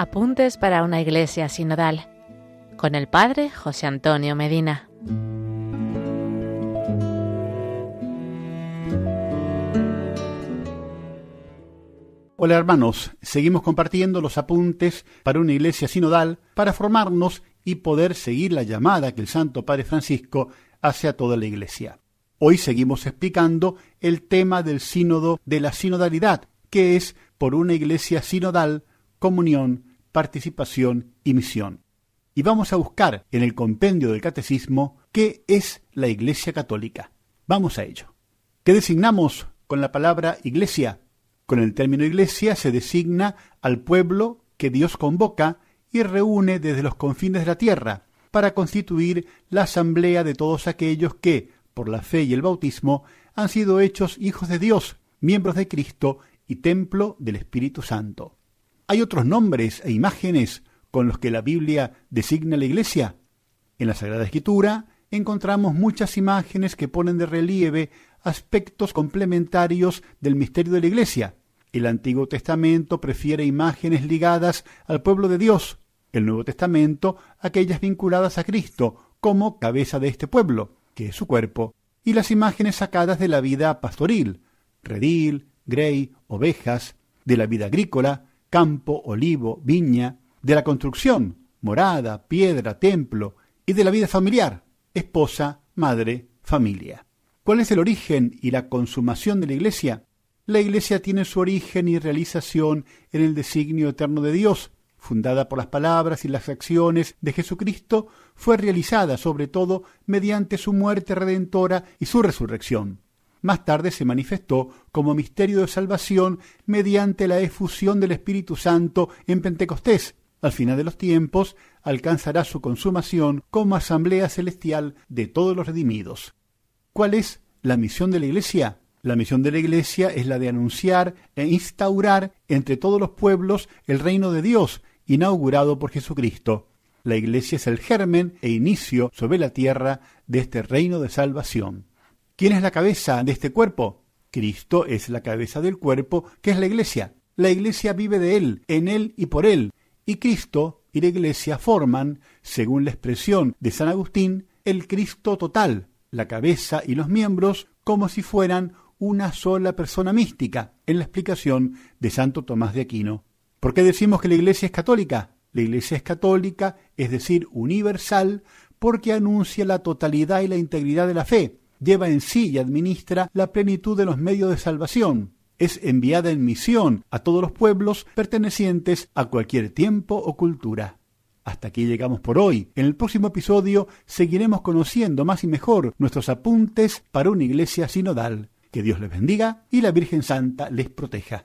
Apuntes para una iglesia sinodal con el Padre José Antonio Medina. Hola hermanos, seguimos compartiendo los apuntes para una iglesia sinodal para formarnos y poder seguir la llamada que el Santo Padre Francisco hace a toda la iglesia. Hoy seguimos explicando el tema del sínodo de la sinodalidad, que es por una iglesia sinodal, comunión, participación y misión. Y vamos a buscar en el compendio del catecismo qué es la iglesia católica. Vamos a ello. ¿Qué designamos con la palabra iglesia? Con el término iglesia se designa al pueblo que Dios convoca y reúne desde los confines de la tierra para constituir la asamblea de todos aquellos que, por la fe y el bautismo, han sido hechos hijos de Dios, miembros de Cristo y templo del Espíritu Santo. ¿Hay otros nombres e imágenes con los que la Biblia designa la Iglesia? En la Sagrada Escritura encontramos muchas imágenes que ponen de relieve aspectos complementarios del misterio de la Iglesia. El Antiguo Testamento prefiere imágenes ligadas al pueblo de Dios, el Nuevo Testamento aquellas vinculadas a Cristo como cabeza de este pueblo, que es su cuerpo, y las imágenes sacadas de la vida pastoril, redil, grey, ovejas, de la vida agrícola, campo, olivo, viña, de la construcción, morada, piedra, templo, y de la vida familiar, esposa, madre, familia. ¿Cuál es el origen y la consumación de la Iglesia? La Iglesia tiene su origen y realización en el designio eterno de Dios, fundada por las palabras y las acciones de Jesucristo, fue realizada sobre todo mediante su muerte redentora y su resurrección. Más tarde se manifestó como misterio de salvación mediante la efusión del Espíritu Santo en Pentecostés. Al final de los tiempos alcanzará su consumación como asamblea celestial de todos los redimidos. ¿Cuál es la misión de la Iglesia? La misión de la Iglesia es la de anunciar e instaurar entre todos los pueblos el reino de Dios, inaugurado por Jesucristo. La Iglesia es el germen e inicio sobre la tierra de este reino de salvación. ¿Quién es la cabeza de este cuerpo? Cristo es la cabeza del cuerpo, que es la iglesia. La iglesia vive de Él, en Él y por Él. Y Cristo y la iglesia forman, según la expresión de San Agustín, el Cristo total, la cabeza y los miembros, como si fueran una sola persona mística, en la explicación de Santo Tomás de Aquino. ¿Por qué decimos que la iglesia es católica? La iglesia es católica, es decir, universal, porque anuncia la totalidad y la integridad de la fe, lleva en sí y administra la plenitud de los medios de salvación. Es enviada en misión a todos los pueblos pertenecientes a cualquier tiempo o cultura. Hasta aquí llegamos por hoy. En el próximo episodio seguiremos conociendo más y mejor nuestros apuntes para una iglesia sinodal. Que Dios les bendiga y la Virgen Santa les proteja.